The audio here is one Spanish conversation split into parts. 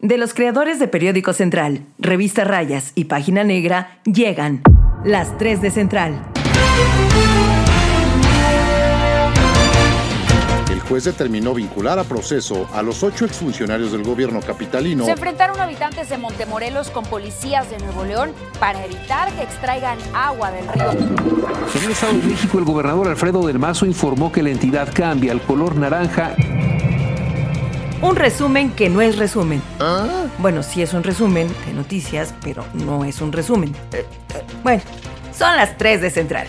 De los creadores de Periódico Central, Revista Rayas y Página Negra, llegan las 3 de Central. El juez determinó vincular a proceso a los ocho exfuncionarios del gobierno capitalino. Se enfrentaron habitantes de Montemorelos con policías de Nuevo León para evitar que extraigan agua del río. En el Estado de México, el gobernador Alfredo del Mazo informó que la entidad cambia al color naranja un resumen que no es resumen. Bueno, sí es un resumen de noticias, pero no es un resumen. Eh, eh, bueno, son las 3 de Central.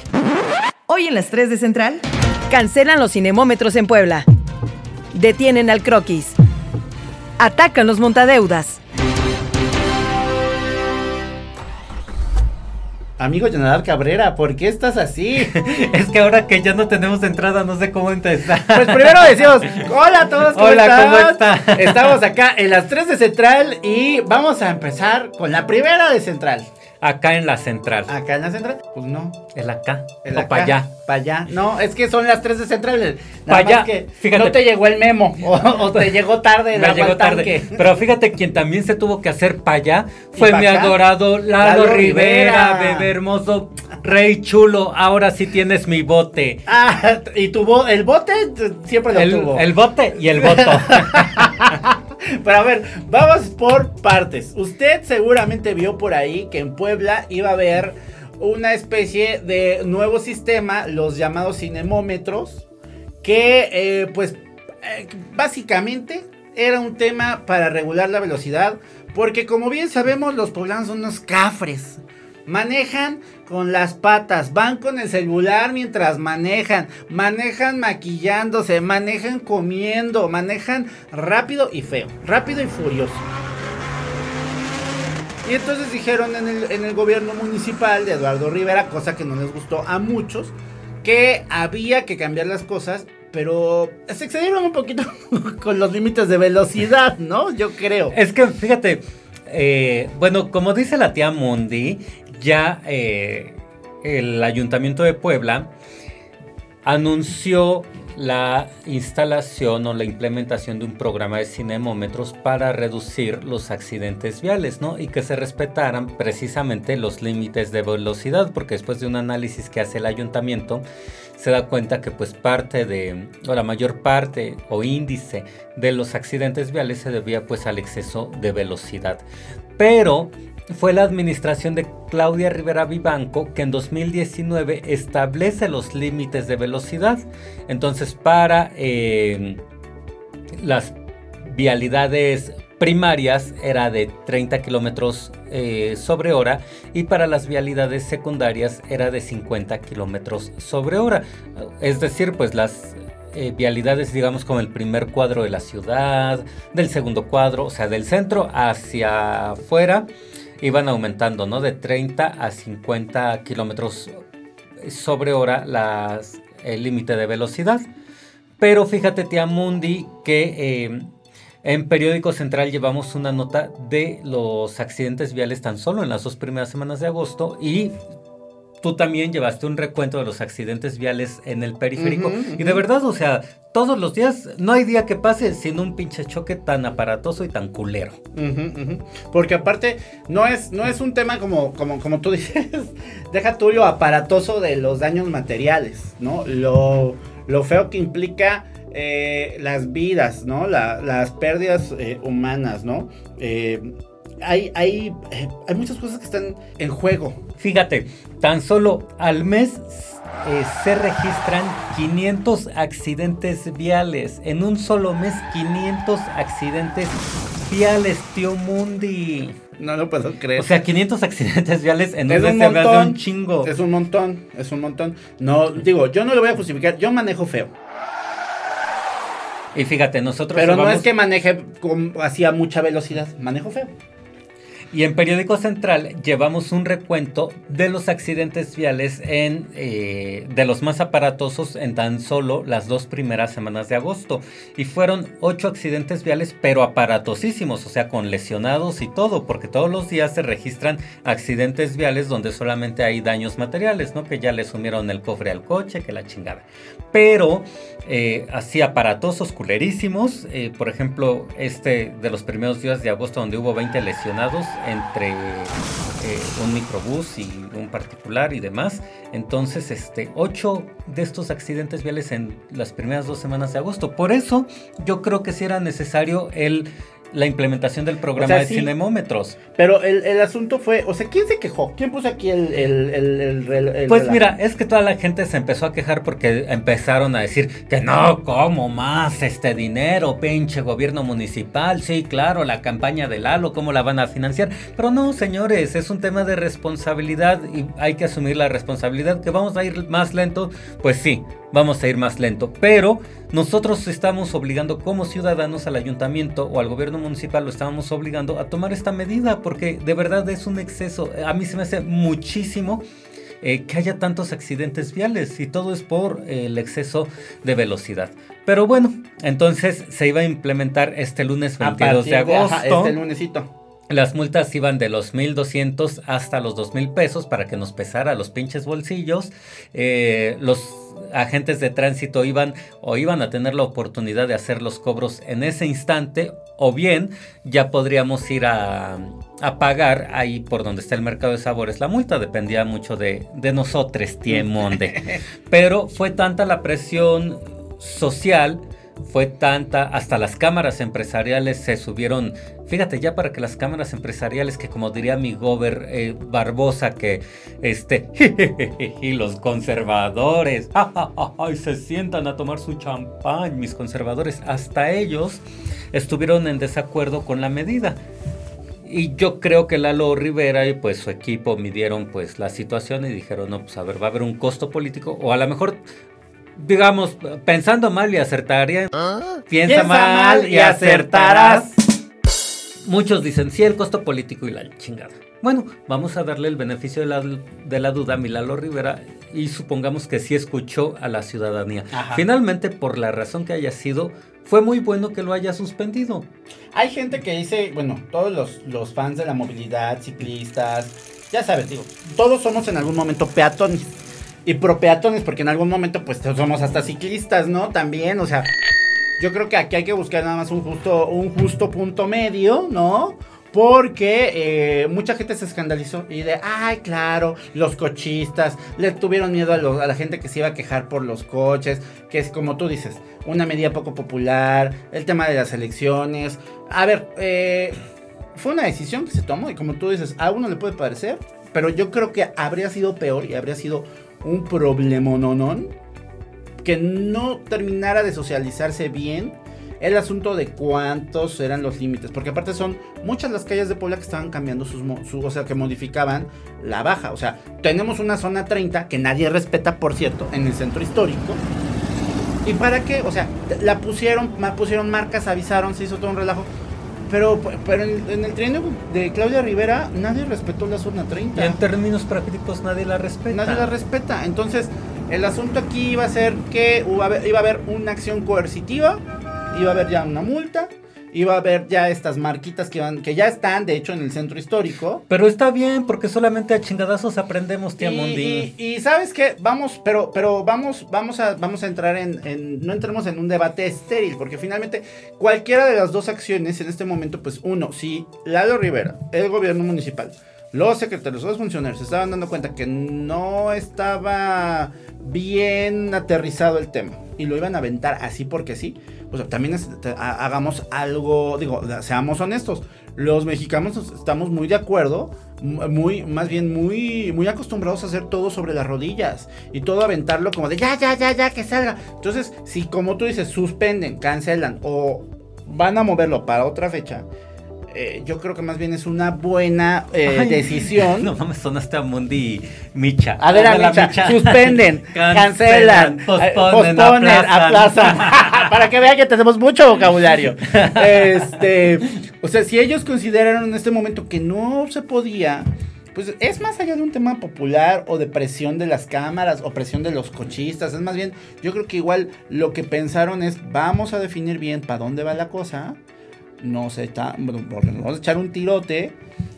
Hoy en las 3 de Central, cancelan los cinemómetros en Puebla. Detienen al croquis. Atacan los montadeudas. Amigo Jonadab Cabrera, ¿por qué estás así? es que ahora que ya no tenemos entrada, no sé cómo empezar. Pues primero decimos, hola a todos, ¿cómo hola, ¿cómo están? Estamos acá en las 3 de Central y vamos a empezar con la primera de Central. Acá en la central. ¿Acá en la central? Pues no. Es acá. Es o para allá. Para allá. No, es que son las 3 de central. Para allá. Que fíjate. No te llegó el memo. O, te llegó tarde el Me llegó tarde. Pero fíjate, quien también se tuvo que hacer para allá fue mi adorado Lalo, Rivera, bebé hermoso, rey chulo. Ahora sí tienes mi bote. Ah, y tu el bote siempre lo el, tuvo. El bote y el voto. Pero a ver, vamos por partes. Usted seguramente vio por ahí que en Puebla iba a haber una especie de nuevo sistema, los llamados cinemómetros, que eh, pues eh, básicamente era un tema para regular la velocidad, porque como bien sabemos los poblanos son unos cafres. Manejan con las patas, van con el celular mientras manejan, manejan maquillándose, manejan comiendo, manejan rápido y feo, rápido y furioso. Y entonces dijeron en el, en el gobierno municipal de Eduardo Rivera, cosa que no les gustó a muchos, que había que cambiar las cosas pero se excedieron un poquito con los límites de velocidad, ¿no? Yo creo. Es que, fíjate, eh, bueno, como dice la tía Mundi, ya eh, el ayuntamiento de Puebla anunció la instalación o la implementación de un programa de cinemómetros para reducir los accidentes viales, ¿no? Y que se respetaran precisamente los límites de velocidad, porque después de un análisis que hace el ayuntamiento, se da cuenta que pues parte de, o la mayor parte o índice de los accidentes viales se debía pues al exceso de velocidad. Pero fue la administración de Claudia Rivera Vivanco que en 2019 establece los límites de velocidad. Entonces, para eh, las vialidades primarias era de 30 kilómetros eh, sobre hora y para las vialidades secundarias era de 50 kilómetros sobre hora. Es decir, pues las eh, vialidades, digamos, como el primer cuadro de la ciudad, del segundo cuadro, o sea, del centro hacia afuera iban aumentando, ¿no? De 30 a 50 kilómetros sobre hora el límite de velocidad. Pero fíjate, tía Mundi, que eh, en Periódico Central llevamos una nota de los accidentes viales tan solo en las dos primeras semanas de agosto y tú también llevaste un recuento de los accidentes viales en el periférico. Y de verdad, o sea, todos los días, no hay día que pase sin un pinche choque tan aparatoso y tan culero. Porque aparte, no es, no es un tema como, como, como tú dices, deja tú lo aparatoso de los daños materiales, ¿no? Lo, lo feo que implica eh, las vidas, ¿no? las pérdidas eh, humanas, ¿no? Eh, hay, hay, hay muchas cosas que están en juego. Fíjate, tan solo al mes eh, se registran 500 accidentes viales. En un solo mes, 500 accidentes viales, tío Mundi. No lo puedo creer. O sea, 500 accidentes viales en un mes montón, un chingo. Es un montón, es un montón. No, digo, yo no lo voy a justificar. Yo manejo feo. Y fíjate, nosotros. Pero no es que maneje con, así a mucha velocidad, manejo feo. Y en Periódico Central llevamos un recuento de los accidentes viales en, eh, de los más aparatosos en tan solo las dos primeras semanas de agosto. Y fueron ocho accidentes viales, pero aparatosísimos, o sea, con lesionados y todo, porque todos los días se registran accidentes viales donde solamente hay daños materiales, ¿no? Que ya le sumieron el cofre al coche, que la chingada. Pero eh, así aparatosos, culerísimos. Eh, por ejemplo, este de los primeros días de agosto donde hubo 20 lesionados entre eh, un microbús y un particular y demás. Entonces, este, 8 de estos accidentes viales en las primeras dos semanas de agosto. Por eso yo creo que sí era necesario el la implementación del programa de cinemómetros. Pero el, asunto fue, o sea, ¿quién se quejó? ¿Quién puso aquí el... el, pues mira, es que toda la gente se empezó a quejar porque empezaron a decir que no, ¿cómo más este dinero, pinche gobierno municipal? Sí, claro, la campaña de Lalo, ¿cómo la van a financiar? Pero no, señores, es un tema de responsabilidad y hay que asumir la responsabilidad. ¿Que vamos a ir más lento? Pues sí, vamos a ir más lento, pero nosotros estamos obligando como ciudadanos al ayuntamiento o al gobierno municipal, lo estábamos obligando a tomar esta medida porque de verdad es un exceso. A mí se me hace muchísimo eh, que haya tantos accidentes viales y todo es por eh, el exceso de velocidad. Pero bueno, entonces se iba a implementar este lunes 22 de agosto. este lunesito. Las multas iban de los 1.200 hasta los 2.000 pesos para que nos pesara los pinches bolsillos. Eh, los agentes de tránsito iban o iban a tener la oportunidad de hacer los cobros en ese instante o bien ya podríamos ir a, pagar ahí por donde está el mercado de sabores. La multa dependía mucho de, de nosotros, Tiemonde. Pero fue tanta la presión social fue tanta, hasta las cámaras empresariales se subieron, fíjate ya para que las cámaras empresariales, que como diría mi gober eh, Barbosa, que este, y los conservadores, ay, se sientan a tomar su champán, mis conservadores, hasta ellos estuvieron en desacuerdo con la medida. Y yo creo que Lalo Rivera y pues su equipo midieron pues la situación y dijeron, no, pues a ver, va a haber un costo político o a lo mejor digamos, pensando mal y acertaría. Piensa, mal, y acertarás. Muchos dicen, sí, el costo político y la chingada. Bueno, vamos a darle el beneficio de la, de la duda a Milalo Rivera y supongamos que sí escuchó a la ciudadanía. Finalmente, por la razón que haya sido, fue muy bueno que lo haya suspendido. Hay gente que dice, bueno, todos los, los fans de la movilidad, ciclistas, ya sabes, digo, todos somos en algún momento peatones y propeatones, porque en algún momento pues somos hasta ciclistas, ¿no? También, o sea, yo creo que aquí hay que buscar nada más un justo, un justo punto medio, ¿no? Porque eh, mucha gente se escandalizó y de, ay, claro, los cochistas, le tuvieron miedo a, a, la gente que se iba a quejar por los coches, que es como tú dices, una medida poco popular, el tema de las elecciones. A ver, eh, fue una decisión que se tomó y como tú dices, a uno le puede parecer, pero yo creo que habría sido peor y habría sido un problemononón que no terminara de socializarse bien el asunto de cuántos eran los límites, porque aparte son muchas las calles de Puebla que estaban cambiando sus, o sea, que modificaban la baja, o sea, tenemos una zona 30 que nadie respeta, por cierto, en el centro histórico. ¿Y para qué? O sea, la pusieron, pusieron marcas, avisaron, se hizo todo un relajo. Pero, pero en, el trienio de Claudia Rivera nadie respetó la zona 30. Y en términos prácticos nadie la respeta. Nadie la respeta. Entonces, el asunto aquí iba a ser que iba a haber una acción coercitiva, iba a haber ya una multa iba a haber ya estas marquitas que van, que ya están, de hecho, en el centro histórico. Pero está bien, porque solamente a chingadazos aprendemos, tía y, Y, sabes qué, vamos, pero, pero vamos, vamos a, vamos a entrar en, no entremos en un debate estéril, porque finalmente cualquiera de las dos acciones en este momento, pues uno, si Lalo Rivera, el gobierno municipal, los secretarios, los funcionarios se estaban dando cuenta que no estaba bien aterrizado el tema y lo iban a aventar así porque sí, pues también hagamos algo, digo, seamos honestos, los mexicanos estamos muy de acuerdo, muy, más bien muy, muy acostumbrados a hacer todo sobre las rodillas y todo aventarlo como de ya, ya, ya, ya, que salga. Entonces, si como tú dices, suspenden, cancelan o van a moverlo para otra fecha, eh, yo creo que más bien es una buena eh, Ay, decisión. No mames, sonaste a Mundi Micha. A ver, a Micha, suspenden, cancelan, posponen, eh, posponen, aplazan. aplazan. Para que vean que tenemos mucho vocabulario. Este, o sea, si ellos consideraron en este momento que no se podía, pues es más allá de un tema popular o de presión de las cámaras o presión de los cochistas. Es más bien, yo creo que igual lo que pensaron es, vamos a definir bien para dónde va la cosa. No se está, bueno, porque nos vamos a echar un tirote.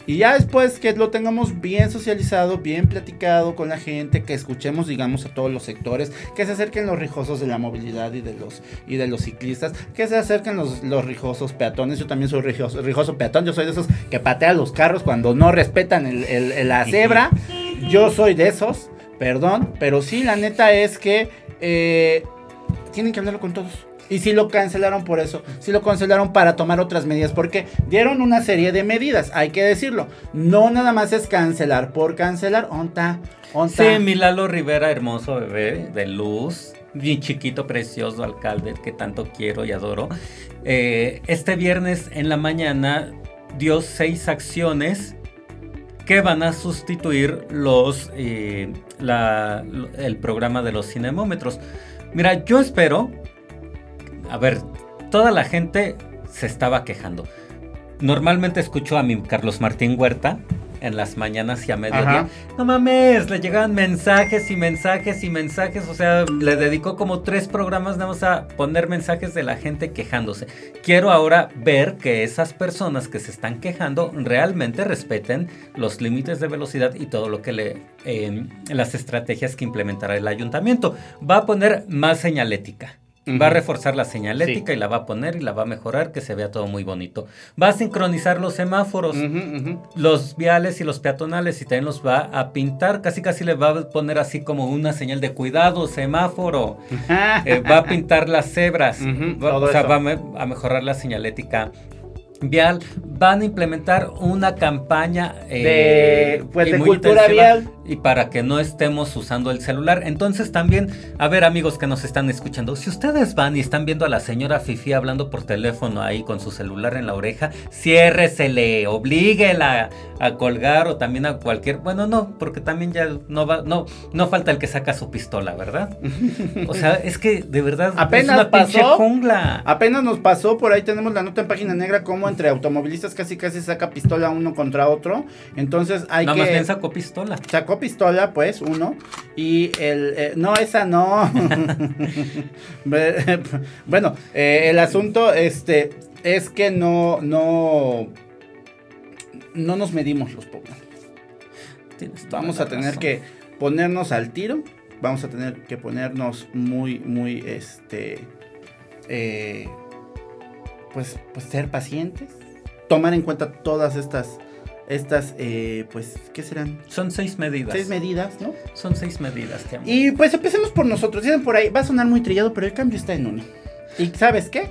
Y ya después que lo tengamos bien socializado, bien platicado con la gente, que escuchemos, digamos, a todos los sectores, que se acerquen los rijosos de la movilidad y de los, y de los ciclistas, que se acerquen los, los rijosos peatones. Yo también soy rijoso, rijoso peatón, yo soy de esos que patean los carros cuando no respetan el- el- el- la cebra. Yo soy de esos, perdón, pero sí, la neta es que eh, tienen que hablarlo con todos. Y sí lo cancelaron por eso. Sí lo cancelaron para tomar otras medidas. Porque dieron una serie de medidas. Hay que decirlo. No nada más es cancelar por cancelar. Onta. Onta. Sí, mi Lalo Rivera, hermoso bebé de luz, bien chiquito, precioso alcalde que tanto quiero y adoro. Eh, este viernes en la mañana dio seis acciones que van a sustituir los eh, la- el programa de los cinemómetros. Mira, yo espero, a ver, toda la gente se estaba quejando. Normalmente escucho a mi Carlos Martín Huerta en las mañanas y a mediodía. Ajá. No mames, le llegaban mensajes y mensajes y mensajes. O sea, le dedicó como tres programas nada más a poner mensajes de la gente quejándose. Quiero ahora ver que esas personas que se están quejando realmente respeten los límites de velocidad y todo lo que le. eh, las estrategias que implementará el ayuntamiento. Va a poner más señalética. Va a reforzar la señalética y la va a poner y la va a mejorar, que se vea todo muy bonito. Va a sincronizar los semáforos los viales y los peatonales y también los va a pintar. Casi casi le va a poner así como una señal de cuidado, semáforo. Eh, va a pintar las cebras. Va- o sea, eso. va a, me- a mejorar la señalética vial. Van a implementar una campaña eh, De, pues, de cultura vial. Y para que no estemos usando el celular. Entonces también, a ver amigos que nos están escuchando, si ustedes van y están viendo a la señora Fifi hablando por teléfono ahí con su celular en la oreja, ciérresele, oblíguela a colgar o también a cualquier, bueno, no, porque también ya no va, no, no falta el que saca su pistola, ¿verdad? O sea, es que de verdad Apenas es una pasó. jungla. Apenas nos pasó, por ahí tenemos la nota en página negra, como entre automovilistas casi casi saca pistola uno contra otro. Entonces hay Nada que... más bien sacó pistola. Sacó pistola, pues, uno. Y el. eh, no, esa no. bueno, eh, el asunto este, es que no. No. No nos medimos los poblanos. Vamos a tener razón. que ponernos al tiro. Vamos a tener que ponernos muy, muy, este. eh, pues, pues ser pacientes. Tomar en cuenta todas estas. Estas, eh, pues, ¿qué serán? Son seis medidas. Seis medidas, ¿no? Son seis medidas, te amo. Y pues empecemos por nosotros. Dicen por ahí, va a sonar muy trillado, pero el cambio está en uno. ¿Y sabes qué?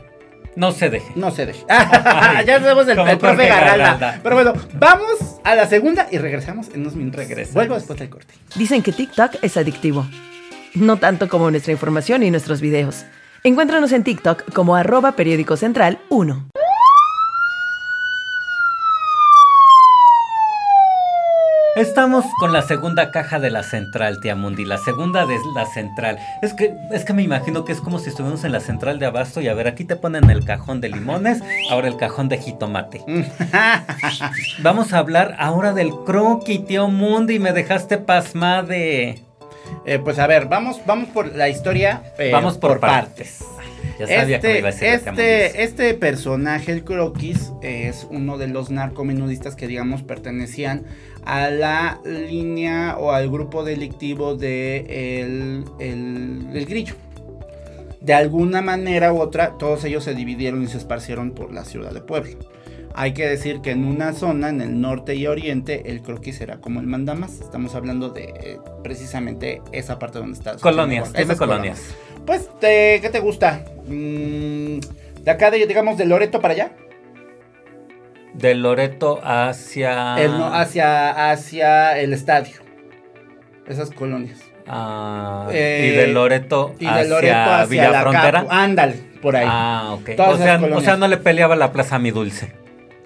No se deje. No se deje. ya sabemos el, el profe. Garralda. Pero bueno, vamos a la segunda y regresamos en unos minutos. Regresamos. Vuelvo después del corte. Dicen que TikTok es adictivo. No tanto como nuestra información y nuestros videos. Encuéntranos en TikTok como arroba periódico central 1. Estamos con la segunda caja de la central, tía Mundi. La segunda de la central. Es que, es que me imagino que es como si estuviéramos en la central de abasto y a ver, aquí te ponen el cajón de limones, ahora el cajón de jitomate. Vamos a hablar ahora del croqui, tío Mundi. Me dejaste pasmade. Eh, pues a ver, vamos, vamos por la historia. eh, Vamos por partes. Ya sabía que me Este, iba a este, este personaje, el Croquis, es uno de los narcomenudistas que, digamos, pertenecían a la línea o al grupo delictivo de el, el, el Grillo. De alguna manera u otra, todos ellos se dividieron y se esparcieron por la ciudad de Puebla. Hay que decir que en una zona, en el norte y oriente, el croquis era como el mandamás. Estamos hablando de eh, precisamente esa parte donde está. Colonias, Esas dime colonias. Pues, te- ¿qué te gusta? Mm, de acá, de, digamos, de Loreto para allá. De Loreto hacia. El no- hacia, hacia el estadio. Esas colonias. Ah, Eh, y de Loreto Y hacia, de Loreto hacia Villa la Frontera. Capu- Ándale, por ahí. Ah, ok. Todas O sea, o sea, no le peleaba la plaza a mi dulce.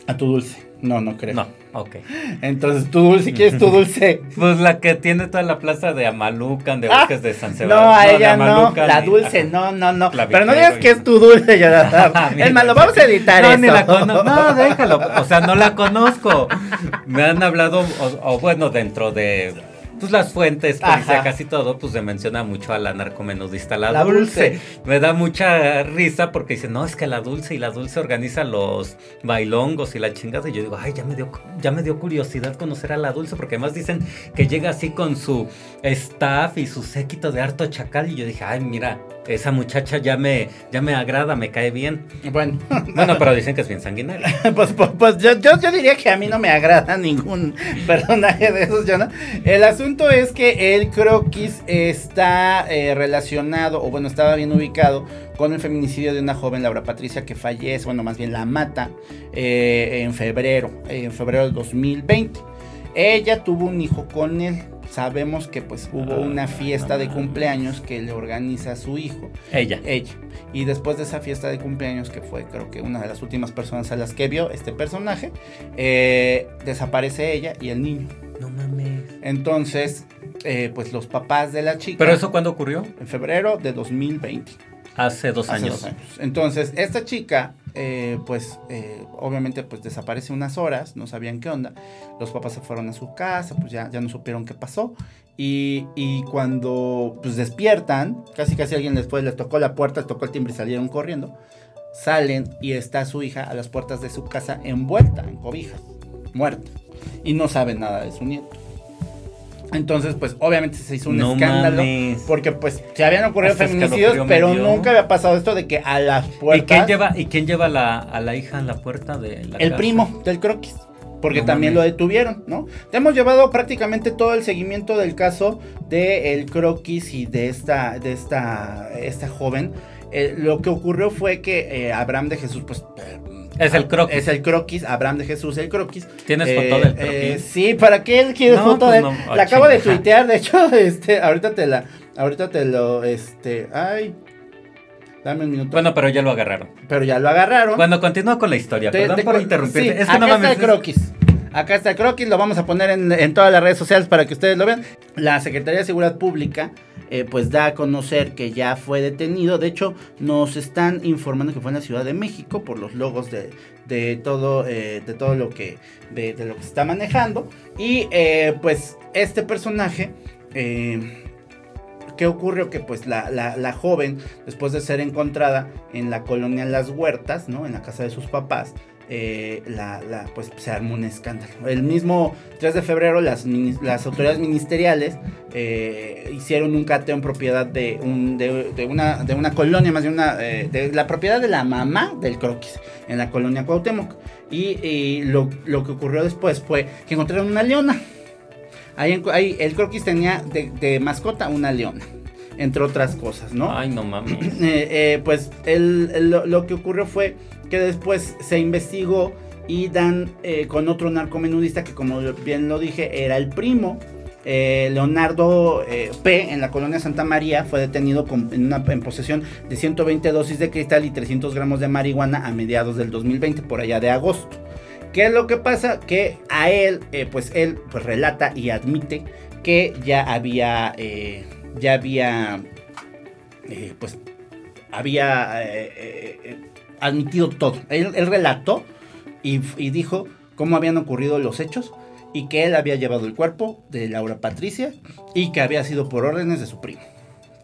A tu dulce. No, no creo. No, ok. Entonces, tu dulce, ¿quién es tu dulce? Pues la que tiene toda la plaza de Amalucan, de Ah, Bosques de San Sebastián. No, a de ella no. Amalucan La dulce, no, no, no. Pero no digas y- que es tu dulce, Jonathan. Mira, es más, lo vamos a editar no, eso. ni la cono- no, déjalo. O sea, no la conozco. Me han hablado, o, o bueno, dentro de pues, las fuentes, y todo, pues se menciona mucho a la narcomenudista La, La dulce. Dulce. Me da mucha risa porque dicen, no, es que La Dulce y La Dulce organiza los bailongos y la chingada. Y yo digo, ay, ya me dio, ya me dio curiosidad conocer a La Dulce porque además dicen que llega así con su staff y su séquito de harto chacal. Y yo dije, ay, mira, esa muchacha ya me, ya me agrada, me cae bien. Bueno, Bueno, pero dicen que es bien sanguinaria. pues, pues, pues yo, yo, yo diría que a mí no me agrada ningún personaje de esos, Jonah. El asunto es que el croquis está eh, relacionado, o bueno, estaba bien ubicado con el feminicidio de una joven, Laura Patricia, que fallece, bueno, más bien la mata eh, en febrero, en febrero del 2020. Ella tuvo un hijo con él. Sabemos que pues hubo una fiesta de cumpleaños que le organiza a su hijo. Ella. ella. Y después de esa fiesta de cumpleaños, que fue creo que una de las últimas personas a las que vio este personaje, eh, desaparece ella y el niño. No mames. Entonces, eh, pues los papás de la chica... ¿Pero eso cuándo ocurrió? En febrero de 2020. Hace dos hace años. dos años. Entonces, esta chica, eh, pues, eh, obviamente, pues desaparece unas horas, no sabían qué onda. Los papás se fueron a su casa, pues ya, ya no supieron qué pasó. Y, y cuando pues despiertan, casi casi alguien después les tocó la puerta, les tocó el timbre y salieron corriendo. Salen y está su hija a las puertas de su casa envuelta en cobijas, muerta. Y no saben nada de su nieto. Entonces, pues obviamente se hizo un No escándalo. mames. Porque pues se habían ocurrido Hasta feminicidios, pero nunca había pasado esto de que a las ¿Y puertas... quién lleva, ¿y quién lleva la, a la hija en la puerta de la El casa? primo del croquis. Porque No también mames. lo detuvieron, ¿no? Te hemos llevado prácticamente todo el seguimiento del caso de el croquis y de esta, de esta, esta joven. Eh, lo que ocurrió fue que eh, Abraham de Jesús, pues. Eh, Es el croquis. Es el croquis, Abraham de Jesús, el croquis. ¿Tienes Eh, foto del eh, croquis? sí, ¿para qué él quiere No, foto pues de él? no. Ah, la acabo de tuitear, de hecho, este, ahorita te la, ahorita te lo, este, ay, dame un minuto. Bueno, pero ya lo agarraron. pero ya lo agarraron. Bueno, continúa con la historia. Te- Perdón te- por interrumpirte. sí, es que acá no está el croquis. Acá está el croquis, lo vamos a poner en, en todas las redes sociales para que ustedes lo vean. La Secretaría de Seguridad Pública eh, pues da a conocer que ya fue detenido. De hecho, nos están informando que fue en la Ciudad de México por los logos de, de todo, eh, de todo lo que, de, lo que se está manejando. Y eh, pues este personaje... ¿Qué ocurrió? Que pues la, la- la joven, después de ser encontrada en la colonia Las Huertas, ¿no? En la casa de sus papás, eh, la, la- pues se armó un escándalo. El mismo 3 de febrero las, las autoridades ministeriales eh, hicieron un cateo en propiedad de, un, de, de una, de una colonia, más bien una, eh, de la propiedad de la mamá del croquis, en la colonia Cuauhtémoc. Y, y lo, lo que ocurrió después fue que encontraron una leona. Ahí, en- ahí el croquis tenía de, de mascota una leona, entre otras cosas, ¿no? Ay, no mames. Eh, eh, pues el- el- lo, lo que ocurrió fue que después se investigó y dan eh, con otro narcomenudista que como bien lo dije era el primo. eh, Leonardo eh, P. en la colonia Santa María fue detenido con- en, en posesión de 120 dosis de cristal y 300 gramos de marihuana a mediados del 2020, por allá de agosto. ¿Qué es lo que pasa? Que a él, pues él pues relata y admite que ya había, ya había, pues había admitido todo. Él, relató y, y dijo cómo habían ocurrido los hechos y que él había llevado el cuerpo de Laura Patricia y que había sido por órdenes de su primo,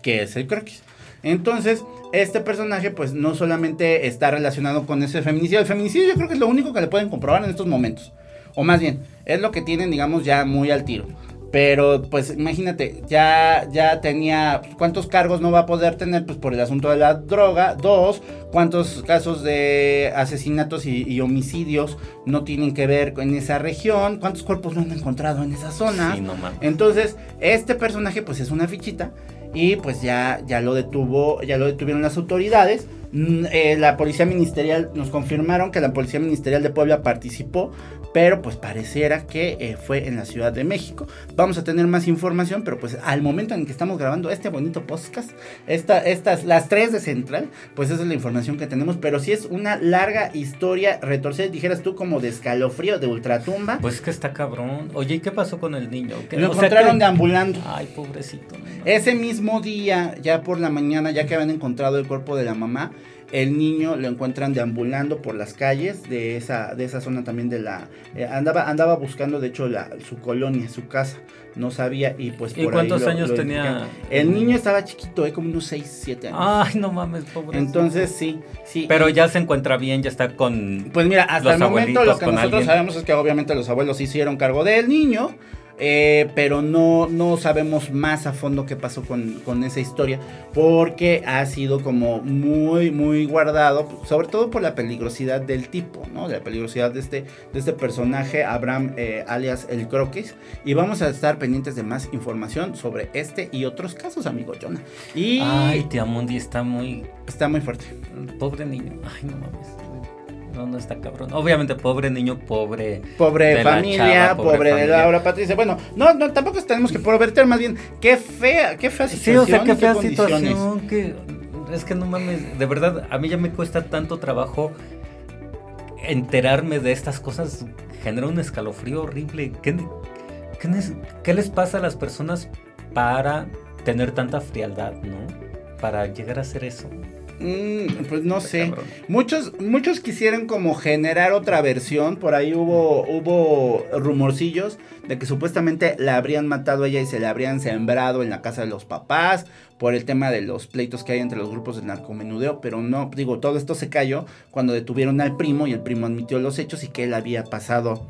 que es el croquis. Entonces, este personaje pues no solamente está relacionado con ese feminicidio, el feminicidio yo creo que es lo único que le pueden comprobar en estos momentos. O más bien, es lo que tienen digamos ya muy al tiro. Pero pues imagínate, ya, ya tenía, ¿cuántos cargos no va a poder tener? Pues por el asunto de la droga. Dos, ¿cuántos casos de asesinatos y, y homicidios no tienen que ver con esa región? ¿Cuántos cuerpos no han encontrado en esa zona? Sí, no. Entonces, este personaje pues es una fichita y pues ya, ya lo detuvo, ya lo detuvieron las autoridades. Mm, eh, la policía ministerial, nos confirmaron que la policía ministerial de Puebla participó, pero pues pareciera que eh, fue en la Ciudad de México. Vamos a tener más información, pero pues al momento en que estamos grabando este bonito podcast, esta, estas, las tres de Central, pues esa es la información que tenemos, pero sí es una larga historia retorcida, dijeras tú, como de escalofrío, de ultratumba. Pues que está cabrón. Oye, ¿y qué pasó con el niño? ¿Qué- Lo encontraron que- deambulando. Ay, pobrecito. no. Ese mismo día, ya por la mañana, ya que habían encontrado el cuerpo de la mamá, el niño lo encuentran deambulando por las calles de esa, de esa zona también de la... eh, andaba, andaba buscando, de hecho, la, su colonia, su casa. No sabía y pues ¿Y por cuántos ahí lo- años lo tenía? El niño estaba chiquito, eh, como unos 6, 7 años. Ay, no mames, pobrecito. Entonces, sí, sí. Pero ya se encuentra bien, ya está con... Pues mira, hasta los el momento lo que nosotros alguien. sabemos es que obviamente los abuelos hicieron cargo del niño, eh, pero no, no sabemos más a fondo qué pasó con, con esa historia, porque ha sido como muy, muy guardado, sobre todo por la peligrosidad del tipo, ¿no? De la peligrosidad de este, de este personaje, Abraham, eh, alias el Croquis, y vamos a estar pendientes de más información sobre este y otros casos, amigo Jonah. Y Ay, tía Mundi está muy... está muy fuerte. Pobre niño. Ay, no mames. No, no está cabrón. Obviamente, pobre niño, pobre... Pobre de la familia, chava, pobre, pobre de. Laura Patricia. Bueno, no, no, tampoco tenemos que proverter, más bien, qué fea, qué fea Sí, situación. o sea, qué fea situación. Que, es que no mames, de verdad, a mí ya me cuesta tanto trabajo enterarme de estas cosas. Genera un escalofrío horrible. ¿Qué, qué qué les pasa a las personas para tener tanta frialdad, no? Para llegar a hacer eso. Mm, pues no sé. cabrón. Muchos, muchos quisieran como generar otra versión. Por ahí hubo, hubo rumorcillos de que supuestamente la habrían matado a ella y se la habrían sembrado en la casa de los papás. Por el tema de los pleitos que hay entre los grupos de narcomenudeo. Pero no, digo, todo esto se cayó cuando detuvieron al primo y el primo admitió los hechos y que él había pasado.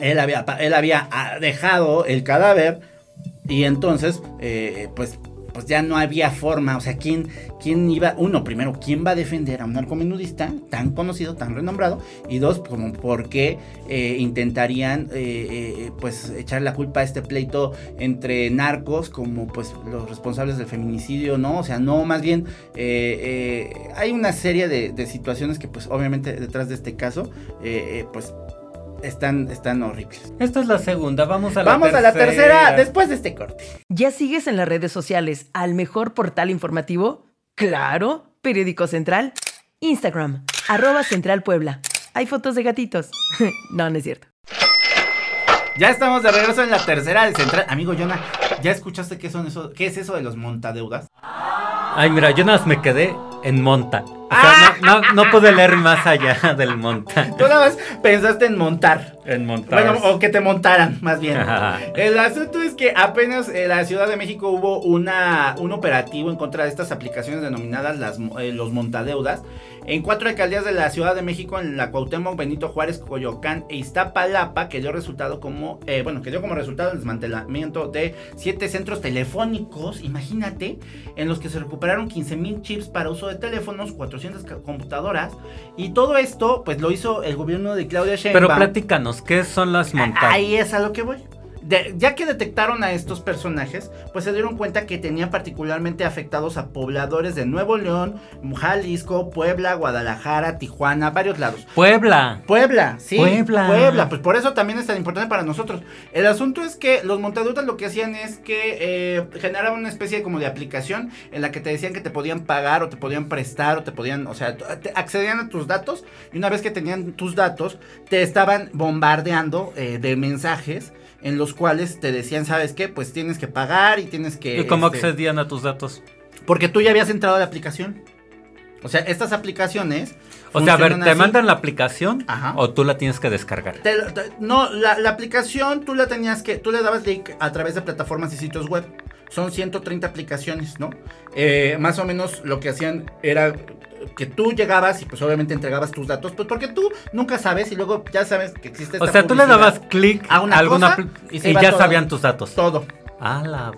Él había, él había ah, dejado el cadáver y entonces, eh, pues, pues ya no había forma. O sea, ¿quién, ¿quién iba? Uno, primero, ¿quién va a defender a un narcomenudista tan conocido, tan renombrado? Y dos, como, ¿por qué eh, intentarían, eh, eh, pues, echar la culpa a este pleito entre narcos como, pues, los responsables del feminicidio, ¿no? O sea, no, más bien, hay una serie de, de situaciones que, pues, obviamente, detrás de este caso, pues, están, están horribles. Esta es la segunda, vamos a la Vamos tercera. a la tercera después de este corte. ¿Ya sigues en las redes sociales al mejor portal informativo? Claro, Periódico Central. Instagram, arroba Central Puebla. Hay fotos de gatitos. no, no es cierto. Ya estamos de regreso en la tercera de central. Amigo Jonah, ¿ya escuchaste qué son eso? ¿Qué es eso de los montadeudas? Ay, mira, yo nada más me quedé en monta. O sea, no, no, no pude leer más allá del monta. Tú nada más pensaste en montar. En montar. Bueno, o que te montaran, más bien. Ajá. El asunto es que apenas en la Ciudad de México hubo una, un operativo en contra de estas aplicaciones denominadas las, eh, los montadeudas. En cuatro alcaldías de la Ciudad de México, en la Cuauhtémoc, Benito Juárez, Coyoacán e Iztapalapa, que dio resultado como, eh, bueno, que dio como resultado el desmantelamiento de siete centros telefónicos, imagínate, en los que se recuperaron 15 mil chips para uso de teléfonos, 400 ca- computadoras, y todo esto, pues lo hizo el gobierno de Claudia Sheinbaum. Pero platícanos, ¿qué son las montadas? Ahí es a lo que voy. De- ya que detectaron a estos personajes, pues se dieron cuenta que tenían particularmente afectados a pobladores de Nuevo León, Jalisco, Puebla, Guadalajara, Tijuana, varios lados. Puebla. Puebla, sí. Puebla. Puebla, pues por eso también es tan importante para nosotros. El asunto es que los montaduras lo que hacían es que eh, generaban una especie como de aplicación en la que te decían que te podían pagar o te podían prestar o te podían, o sea, te- accedían a tus datos y una vez que tenían tus datos, te estaban bombardeando eh, de mensajes en los cuales te decían, ¿sabes qué? Pues tienes que pagar y tienes que... ¿Y cómo este, accedían a tus datos? Porque tú ya habías entrado a la aplicación. O sea, estas aplicaciones... O sea, a ver, ¿te así. mandan la aplicación Ajá. o tú la tienes que descargar? Te- te- no, la, la aplicación tú la tenías que, tú le dabas link a través de plataformas y sitios web. Son 130 aplicaciones, ¿no? Eh, más o menos lo que hacían era que tú llegabas y pues obviamente entregabas tus datos, pues porque tú nunca sabes y luego ya sabes que existe O esta sea, tú le dabas clic a una alguna cosa apl- y ya todo. sabían tus datos. todo. A la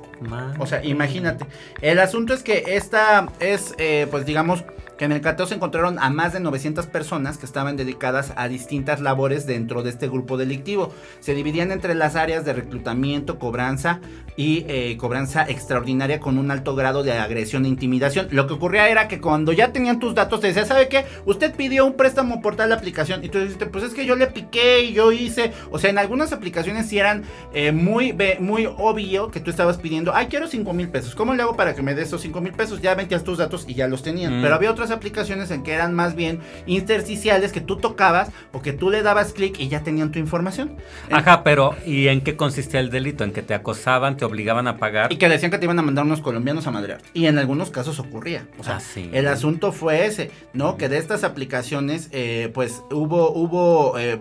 O sea, imagínate. El asunto es que esta es, eh, pues digamos, que en el cateo se encontraron a más de 900 personas que estaban dedicadas a distintas labores dentro de este grupo delictivo. Se dividían entre las áreas de reclutamiento, cobranza y eh, cobranza extraordinaria con un alto grado de agresión e intimidación. Lo que ocurría era que cuando ya tenían tus datos te decía, ¿sabe qué? Usted pidió un préstamo por tal aplicación y tú dices, pues es que yo le piqué y yo hice, o sea, en algunas aplicaciones sí eran eh, muy, muy obvio que tú estabas pidiendo, ay, quiero 5 mil pesos, ¿cómo le hago para que me dé esos 5 mil pesos? Ya metías tus datos y ya los tenían, mm. pero había otras aplicaciones en que eran más bien intersticiales que tú tocabas o que tú le dabas clic y ya tenían tu información. Ajá, pero ¿y en qué consistía el delito? En que te acosaban, te obligaban a pagar. Y que decían que te iban a mandar unos colombianos a madrear. Y en algunos casos ocurría. O sea, ah, el asunto fue ese, ¿no? Que de estas aplicaciones, eh, pues hubo, hubo, eh,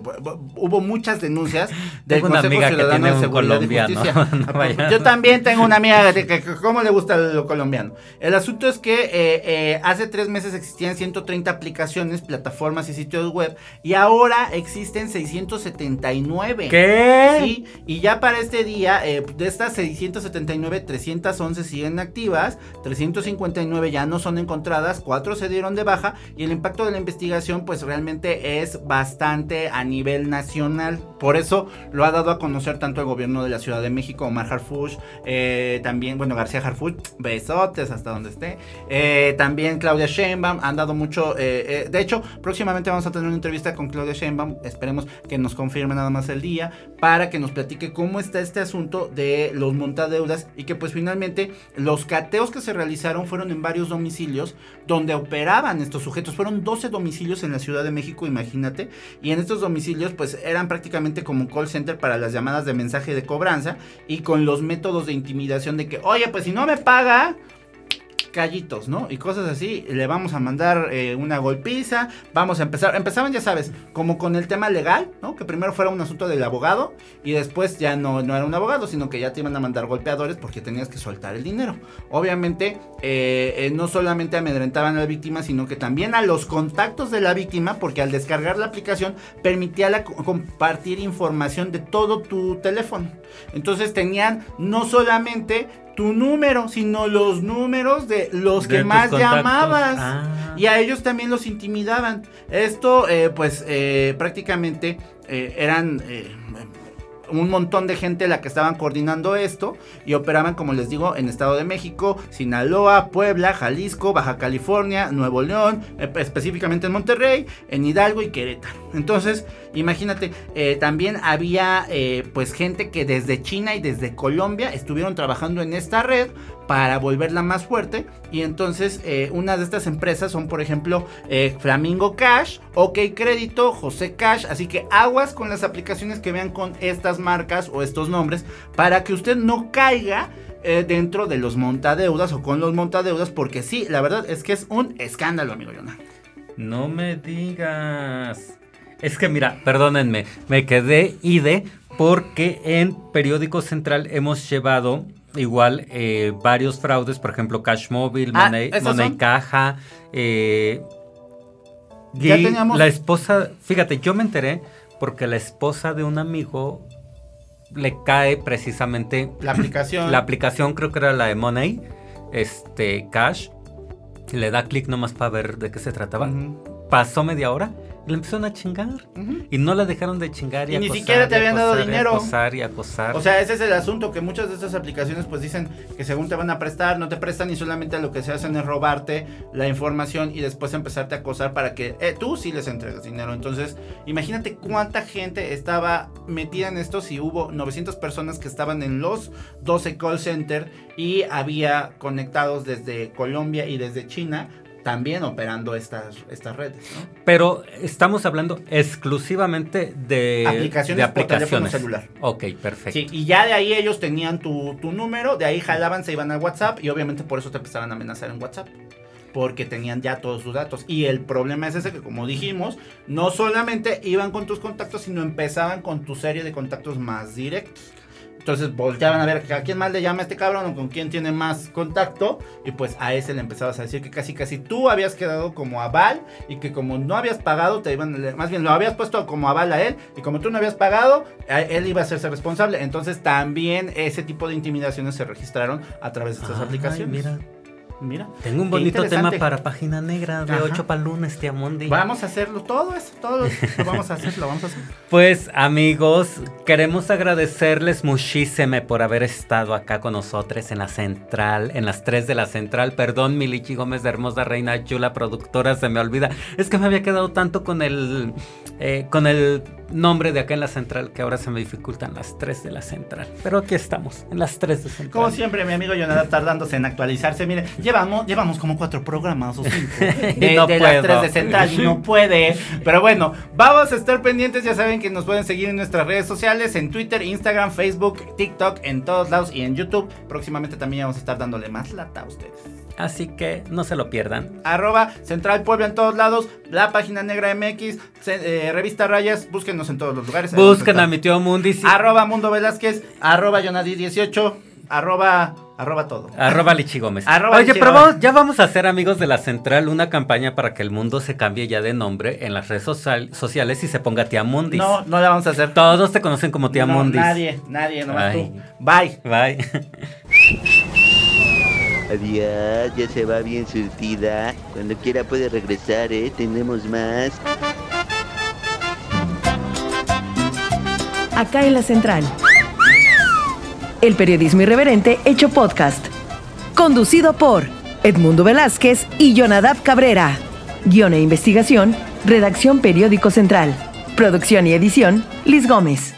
hubo muchas denuncias del Consejo una amiga Ciudadano que tiene un de colombiano. Ah, yo también tengo una amiga que, que, cómo le gusta lo colombiano. El asunto es que eh, hace tres meses existían 130 aplicaciones, plataformas y sitios web y ahora existen 679. ¿Qué? Sí, y ya para este día, de estas 679, 311 siguen activas, 359 ya no son encontradas, 4 se dieron de baja y el impacto de la investigación pues realmente es bastante a nivel nacional. Por eso lo ha dado a conocer tanto el gobierno de la Ciudad de México, Omar Harfush, eh, también, bueno, García Harfush, besotes hasta donde esté, eh, también Claudia Sheinbaum, han dado mucho, eh, de hecho, próximamente vamos a tener una entrevista con Claudia Sheinbaum, esperemos que nos confirme nada más el día, para que nos platique cómo está este asunto de los montadeudas y que pues finalmente los cateos que se realizaron fueron en varios domicilios donde operaban estos sujetos, fueron 12 domicilios en la Ciudad de México, imagínate, y en estos domicilios pues eran prácticamente como call center para las llamadas de mensaje de cobranza y con los métodos de intimidación de que, oye, pues si no me paga, callitos, ¿no? Y cosas así, le vamos a mandar eh, una golpiza, vamos a empezar, empezaban ya sabes, como con el tema legal, ¿no? Que primero fuera un asunto del abogado y después ya no, no era un abogado, sino que ya te iban a mandar golpeadores porque tenías que soltar el dinero. Obviamente, eh, eh, no solamente amedrentaban a la víctima, sino que también a los contactos de la víctima, porque al descargar la aplicación permitía compartir información de todo tu teléfono. Entonces tenían no solamente tu número, sino los números de los que más llamabas. Ah. Y a ellos también los intimidaban. Esto, eh, pues, eh, prácticamente eh, eran un montón de gente la que estaban coordinando esto y operaban, como les digo, en Estado de México, Sinaloa, Puebla, Jalisco, Baja California, Nuevo León, eh, específicamente en Monterrey, en Hidalgo y Querétaro. Entonces, imagínate, eh, también había eh, pues gente que desde China y desde Colombia estuvieron trabajando en esta red para volverla más fuerte. Y entonces una de estas empresas son, por ejemplo, Flamingo Cash, OK Crédito, José Cash. Así que aguas con las aplicaciones que vean con estas marcas o estos nombres para que usted no caiga eh, dentro de los montadeudas o con los montadeudas, porque sí, la verdad es que es un escándalo, amigo Yona. No me digas. Es que mira, perdónenme, me quedé ide porque en Periódico Central hemos llevado igual eh, varios fraudes, por ejemplo, Cash Móvil, ah, Money, Caja. Eh, ya teníamos... La esposa, fíjate, yo me enteré porque la esposa de un amigo le cae precisamente la aplicación. La aplicación creo que era la de Money, este Cash. Le da clic nomás para ver de qué se trataba. Pasó media hora le empezaron a chingar. Y no la dejaron de chingar y, y ni siquiera te habían dado dinero. Y acosar y acosar. O sea, ese es el asunto, que muchas de estas aplicaciones pues dicen que según te van a prestar, no te prestan y solamente lo que se hacen es robarte la información y después empezarte a acosar para que eh, tú sí les entregues dinero. Entonces, imagínate cuánta gente estaba metida en esto si hubo 900 personas que estaban en los 12 call center y había conectados desde Colombia y desde China también operando estas, estas redes. Pero estamos hablando exclusivamente de aplicaciones, de aplicaciones. Por celular. Ok, perfecto. Sí, y ya de ahí ellos tenían tu, tu número, de ahí jalaban, se iban a WhatsApp y obviamente por eso te empezaban a amenazar en WhatsApp porque tenían ya todos sus datos. Y el problema es ese que, como dijimos, no solamente iban con tus contactos, sino empezaban con tu serie de contactos más directos. Entonces volteaban a ver a quién más le llama a este cabrón o con quién tiene más contacto. Y pues a ese le empezabas a decir que casi casi tú habías quedado como aval y que como no habías pagado, te iban, más bien lo habías puesto como aval a él. Y como tú no habías pagado, él iba a hacerse responsable. Entonces también ese tipo de intimidaciones se registraron a través de estas aplicaciones. Mira. Mira. Tengo un bonito tema para página negra de Ajá. 8 para lunes, tía Mundi. Vamos a hacerlo, todo eso, todo eso, lo vamos a hacer, lo vamos a hacer. Pues amigos, queremos agradecerles muchísimo por haber estado acá con nosotros en la central, en las 3 de la central. Perdón, Milichi Gómez de Hermosa Reina Chula, productora, se me olvida. Es que me había quedado tanto con el, eh, con el nombre de acá en la central que ahora se me dificultan las 3 de la central. Pero aquí estamos, en las 3 de central. Como siempre, mi amigo Jonathan tardándose en actualizarse. Mire, llevamos, llevamos como cuatro programas o cinco de, No de las puedo. tres de central y no puede. Pero bueno, vamos a estar pendientes. Ya saben que nos pueden seguir en nuestras redes sociales: en Twitter, Instagram, Facebook, TikTok, en todos lados y en YouTube. Próximamente también vamos a estar dándole más lata a ustedes. Así que no se lo pierdan. Arroba Central Puebla en todos lados, la página negra MX, eh, revista Rayas, búsquenos en todos los lugares. Busquen a mi tío Mundi. sí. Arroba Mundo Velázquez, arroba Yonadi18, arroba, arroba todo. Arroba Lichi Gómez. Arroba Oye, Lichi pero vamos- ya vamos a hacer, amigos de la Central, una campaña para que el mundo se cambie ya de nombre en las redes social- sociales y se ponga Tía Mundis. No, no la vamos a hacer. Todos te conocen como Tía No, Mundis. Nadie, nadie, nomás Ay. tú. Bye. Bye. Adiós, ya se va bien surtida. Cuando quiera puede regresar, ¿eh? Tenemos más. Acá en la central. El periodismo irreverente hecho podcast. Conducido por Edmundo Velázquez y Jonadab Cabrera. Guión e investigación, redacción Periódico Central. Producción y edición, Liz Gómez.